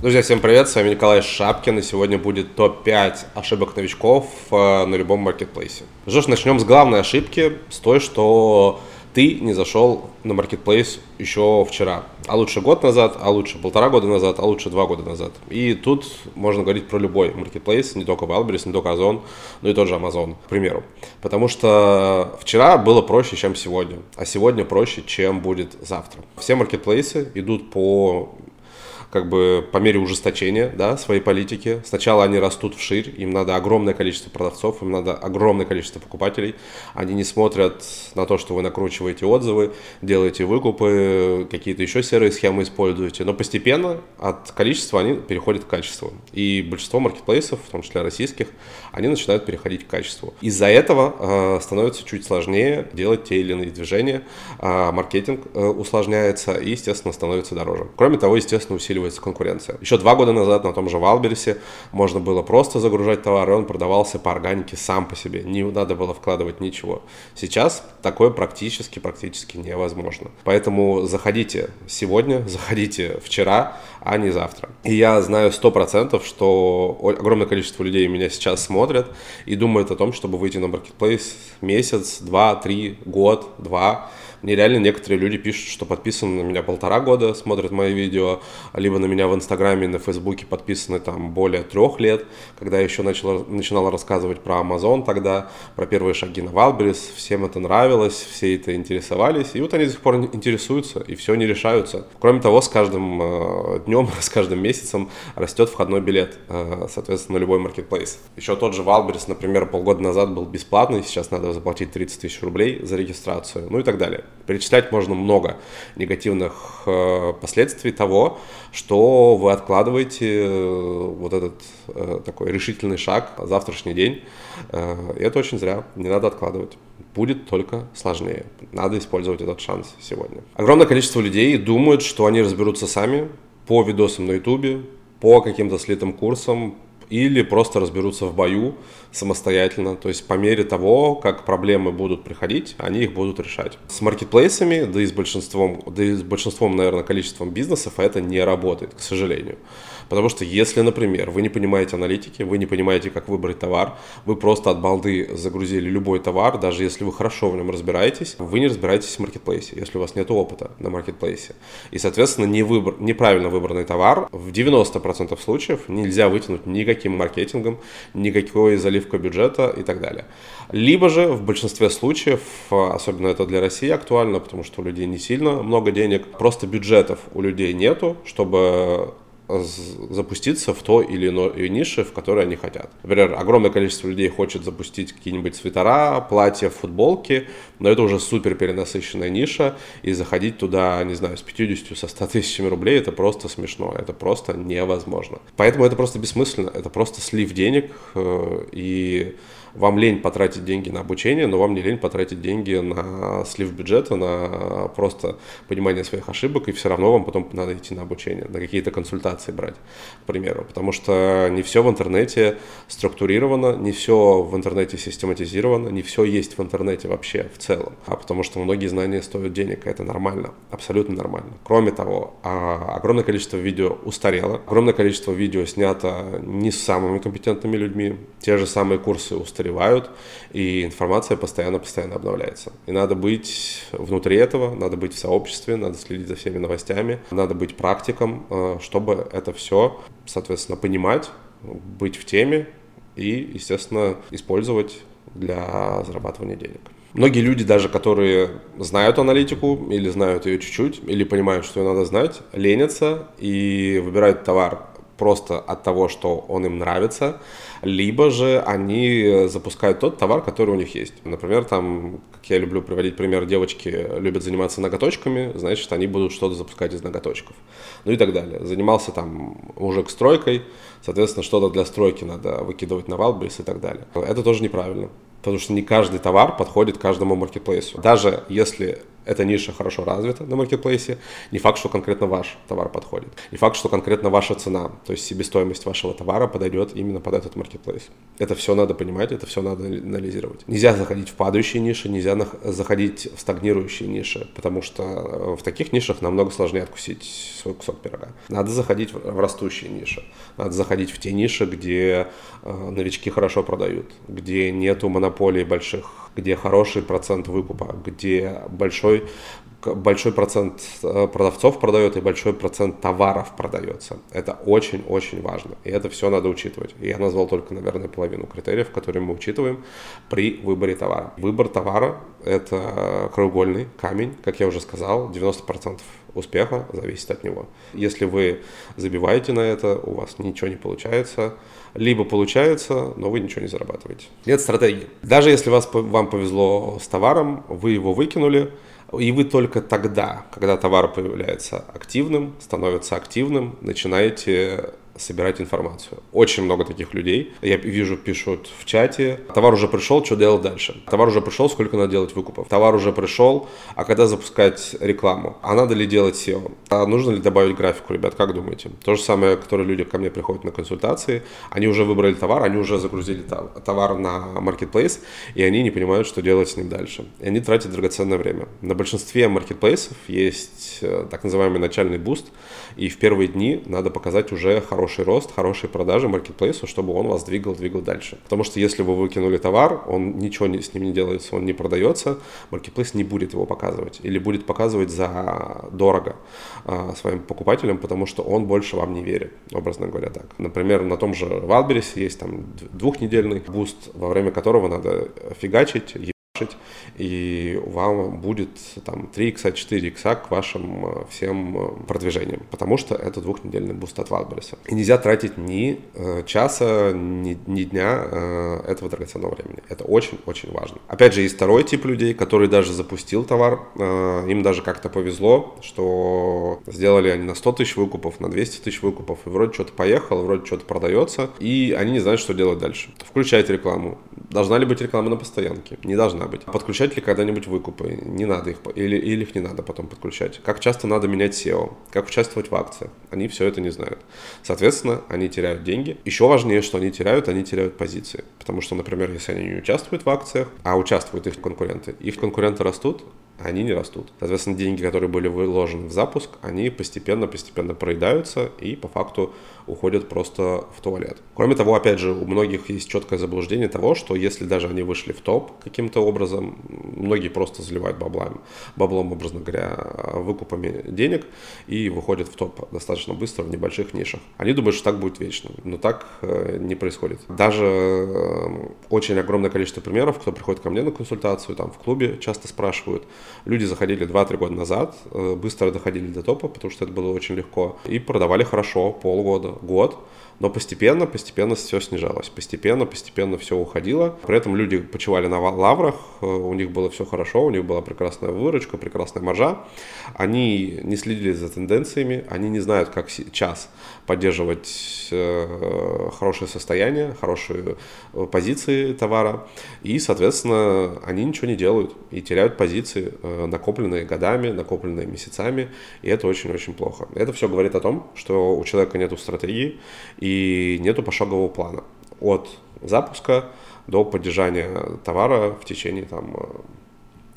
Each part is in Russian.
Друзья, всем привет, с вами Николай Шапкин, и сегодня будет топ-5 ошибок новичков э, на любом маркетплейсе. Что ж, начнем с главной ошибки, с той, что ты не зашел на маркетплейс еще вчера, а лучше год назад, а лучше полтора года назад, а лучше два года назад. И тут можно говорить про любой маркетплейс, не только Wildberries, не только Озон, но и тот же Amazon, к примеру. Потому что вчера было проще, чем сегодня, а сегодня проще, чем будет завтра. Все маркетплейсы идут по как бы по мере ужесточения да, своей политики. Сначала они растут вширь, им надо огромное количество продавцов, им надо огромное количество покупателей. Они не смотрят на то, что вы накручиваете отзывы, делаете выкупы, какие-то еще серые схемы используете. Но постепенно от количества они переходят к качеству. И большинство маркетплейсов, в том числе российских, они начинают переходить к качеству. Из-за этого э, становится чуть сложнее делать те или иные движения, э, маркетинг э, усложняется и, естественно, становится дороже. Кроме того, естественно, усиливается усиливается конкуренция. Еще два года назад на том же Валберсе можно было просто загружать товар, и он продавался по органике сам по себе. Не надо было вкладывать ничего. Сейчас такое практически, практически невозможно. Поэтому заходите сегодня, заходите вчера, а не завтра. И я знаю сто процентов, что огромное количество людей меня сейчас смотрят и думают о том, чтобы выйти на маркетплейс месяц, два, три, год, два, мне реально некоторые люди пишут, что подписаны на меня полтора года, смотрят мои видео, либо на меня в Инстаграме, на Фейсбуке подписаны там более трех лет, когда я еще начал, начинал рассказывать про Amazon тогда, про первые шаги на Wildberries, всем это нравилось, все это интересовались, и вот они до сих пор интересуются, и все не решаются. Кроме того, с каждым э, днем, с каждым месяцем растет входной билет, э, соответственно, на любой маркетплейс. Еще тот же Wildberries, например, полгода назад был бесплатный, сейчас надо заплатить 30 тысяч рублей за регистрацию, ну и так далее. Перечислять можно много негативных э, последствий того, что вы откладываете э, вот этот э, такой решительный шаг, завтрашний день. Э, это очень зря, не надо откладывать. Будет только сложнее. Надо использовать этот шанс сегодня. Огромное количество людей думают, что они разберутся сами по видосам на ютубе, по каким-то слитым курсам, или просто разберутся в бою самостоятельно. То есть по мере того, как проблемы будут приходить, они их будут решать. С маркетплейсами, да и с большинством, да и с большинством, наверное, количеством бизнесов это не работает, к сожалению. Потому что если, например, вы не понимаете аналитики, вы не понимаете, как выбрать товар, вы просто от балды загрузили любой товар, даже если вы хорошо в нем разбираетесь, вы не разбираетесь в маркетплейсе, если у вас нет опыта на маркетплейсе. И, соответственно, не выбор, неправильно выбранный товар в 90% случаев нельзя вытянуть никаким маркетингом, никакой заливкой бюджета и так далее. Либо же в большинстве случаев, особенно это для России актуально, потому что у людей не сильно много денег, просто бюджетов у людей нету, чтобы запуститься в то или иное нише, в которой они хотят. Например, огромное количество людей хочет запустить какие-нибудь свитера, платья, футболки, но это уже супер перенасыщенная ниша, и заходить туда, не знаю, с 50, со 100 тысячами рублей, это просто смешно, это просто невозможно. Поэтому это просто бессмысленно, это просто слив денег, э, и вам лень потратить деньги на обучение, но вам не лень потратить деньги на слив бюджета, на просто понимание своих ошибок, и все равно вам потом надо идти на обучение, на какие-то консультации брать, к примеру. Потому что не все в интернете структурировано, не все в интернете систематизировано, не все есть в интернете вообще в целом. А потому что многие знания стоят денег, и это нормально, абсолютно нормально. Кроме того, а, огромное количество видео устарело, огромное количество видео снято не с самыми компетентными людьми, те же самые курсы устарели устаревают, и информация постоянно-постоянно обновляется. И надо быть внутри этого, надо быть в сообществе, надо следить за всеми новостями, надо быть практиком, э, чтобы это все, соответственно, понимать, быть в теме и, естественно, использовать для зарабатывания денег. Многие люди, даже которые знают аналитику или знают ее чуть-чуть, или понимают, что ее надо знать, ленятся и выбирают товар просто от того, что он им нравится, либо же они запускают тот товар, который у них есть. Например, там, как я люблю приводить пример, девочки любят заниматься ноготочками, значит, они будут что-то запускать из ноготочков. Ну и так далее. Занимался там мужик стройкой, соответственно, что-то для стройки надо выкидывать на Валбрис и так далее. Это тоже неправильно потому что не каждый товар подходит каждому маркетплейсу. Даже если эта ниша хорошо развита на маркетплейсе, не факт, что конкретно ваш товар подходит. Не факт, что конкретно ваша цена, то есть себестоимость вашего товара подойдет именно под этот маркетплейс. Это все надо понимать, это все надо анализировать. Нельзя заходить в падающие ниши, нельзя заходить в стагнирующие ниши, потому что э, в таких нишах намного сложнее откусить свой кусок пирога. Надо заходить в растущие ниши. Надо заходить в те ниши, где э, новички хорошо продают, где нету монополий больших где хороший процент выкупа, где большой, большой процент э, продавцов продает и большой процент товаров продается. Это очень-очень важно. И это все надо учитывать. И я назвал только, наверное, половину критериев, которые мы учитываем при выборе товара. Выбор товара – это краеугольный камень, как я уже сказал, 90% успеха зависит от него. Если вы забиваете на это, у вас ничего не получается – либо получается, но вы ничего не зарабатываете. Нет стратегии. Даже если вас, вам повезло с товаром, вы его выкинули, и вы только тогда, когда товар появляется активным, становится активным, начинаете собирать информацию. Очень много таких людей. Я вижу, пишут в чате, товар уже пришел, что делать дальше? Товар уже пришел, сколько надо делать выкупов? Товар уже пришел, а когда запускать рекламу? А надо ли делать SEO? А нужно ли добавить графику, ребят, как думаете? То же самое, которые люди ко мне приходят на консультации, они уже выбрали товар, они уже загрузили товар на маркетплейс, и они не понимают, что делать с ним дальше. И они тратят драгоценное время. На большинстве маркетплейсов есть э, так называемый начальный буст, и в первые дни надо показать уже хороший рост, хорошие продажи маркетплейсу, чтобы он вас двигал, двигал дальше. Потому что если вы выкинули товар, он ничего с ним не делается, он не продается, маркетплейс не будет его показывать или будет показывать за дорого а, своим покупателям, потому что он больше вам не верит, образно говоря так. Например, на том же Wildberries есть там двухнедельный буст, во время которого надо фигачить, и вам будет там 3 икса, 4 икса к вашим э, всем э, продвижениям, потому что это двухнедельный буст от Wildberries. И нельзя тратить ни э, часа, ни, ни дня этого драгоценного времени. Это очень-очень важно. Опять же, есть второй тип людей, который даже запустил товар, им даже как-то повезло, что сделали они на 100 тысяч выкупов, на 200 тысяч выкупов, и вроде что-то поехало, вроде что-то продается, и они не знают, что делать дальше. Включайте рекламу. Должна ли быть реклама на постоянке? Не должна быть. Подключать ли когда-нибудь выкупы? Не надо их, или, или их не надо потом подключать. Как часто надо менять SEO? Как участвовать в акциях? Они все это не знают. Соответственно, они теряют деньги. Еще важнее, что они теряют, они теряют позиции. Потому что, например, если они не участвуют в акциях, а участвуют их конкуренты, их конкуренты растут, они не растут. Соответственно, деньги, которые были вложены в запуск, они постепенно-постепенно проедаются и по факту уходят просто в туалет. Кроме того, опять же, у многих есть четкое заблуждение того, что если даже они вышли в топ каким-то образом, многие просто заливают баблами, баблом, образно говоря, выкупами денег и выходят в топ достаточно быстро в небольших нишах. Они думают, что так будет вечно, но так э, не происходит. Даже э, очень огромное количество примеров, кто приходит ко мне на консультацию, там в клубе часто спрашивают, люди заходили 2-3 года назад, э, быстро доходили до топа, потому что это было очень легко, и продавали хорошо полгода, год, но постепенно, постепенно все снижалось, постепенно, постепенно все уходило. При этом люди почивали на лаврах, э, у них было все хорошо, у них была прекрасная выручка, прекрасная маржа. Они не следили за тенденциями, они не знают, как сейчас поддерживать э, хорошее состояние, хорошие э, позиции товара. И, соответственно, они ничего не делают и теряют позиции, накопленные годами, накопленные месяцами. И это очень-очень плохо. Это все говорит о том, что у человека нет стратегии, и нету пошагового плана. От запуска до поддержания товара в течение там,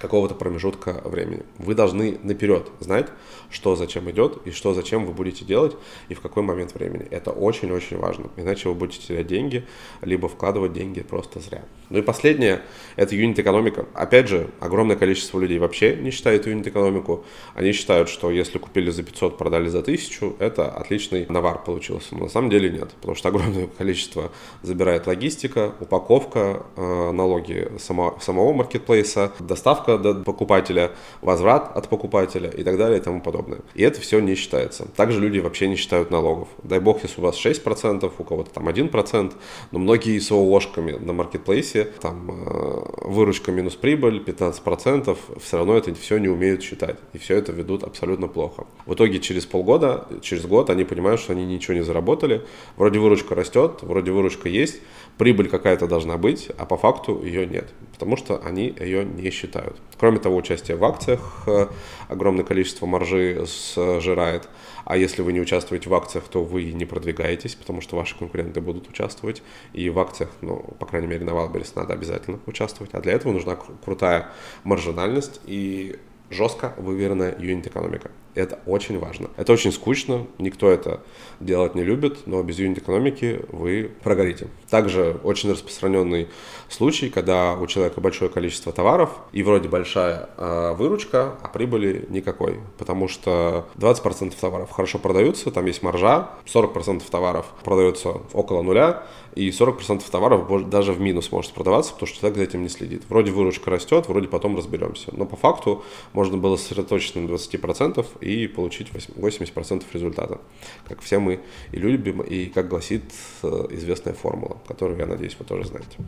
какого-то промежутка времени. Вы должны наперед знать, что зачем идет и что зачем вы будете делать и в какой момент времени. Это очень-очень важно. Иначе вы будете терять деньги, либо вкладывать деньги просто зря. Ну и последнее – это юнит-экономика. Опять же, огромное количество людей вообще не считает юнит-экономику. Они считают, что если купили за 500, продали за 1000, это отличный навар получился. Но на самом деле нет, потому что огромное количество забирает логистика, упаковка, э, налоги само, самого маркетплейса, доставка до покупателя, возврат от покупателя и так далее и тому подобное. И это все не считается. Также люди вообще не считают налогов. Дай бог, если у вас 6%, у кого-то там 1%, но многие с ООшками на маркетплейсе, там э, выручка минус прибыль, 15%, все равно это все не умеют считать. И все это ведут абсолютно плохо. В итоге через полгода, через год они понимают, что они ничего не заработали. Вроде выручка растет, вроде выручка есть, прибыль какая-то должна быть, а по факту ее нет, потому что они ее не считают. Кроме того, участие в акциях э, огромное количество маржи сжирает, а если вы не участвуете в акциях, то вы не продвигаетесь, потому что ваши конкуренты будут участвовать, и в акциях, ну, по крайней мере, на Wildberries надо обязательно участвовать, а для этого нужна крутая маржинальность. И жестко выверенная юнит-экономика. Это очень важно. Это очень скучно, никто это делать не любит, но без юнит-экономики вы прогорите. Также очень распространенный случай, когда у человека большое количество товаров и вроде большая э, выручка, а прибыли никакой. Потому что 20% товаров хорошо продаются, там есть маржа, 40% товаров продается около нуля, и 40% товаров даже в минус может продаваться, потому что человек за этим не следит. Вроде выручка растет, вроде потом разберемся. Но по факту можно было сосредоточиться на 20% и получить 80% результата. Как все мы и любим, и как гласит э, известная формула, которую, я надеюсь, вы тоже знаете.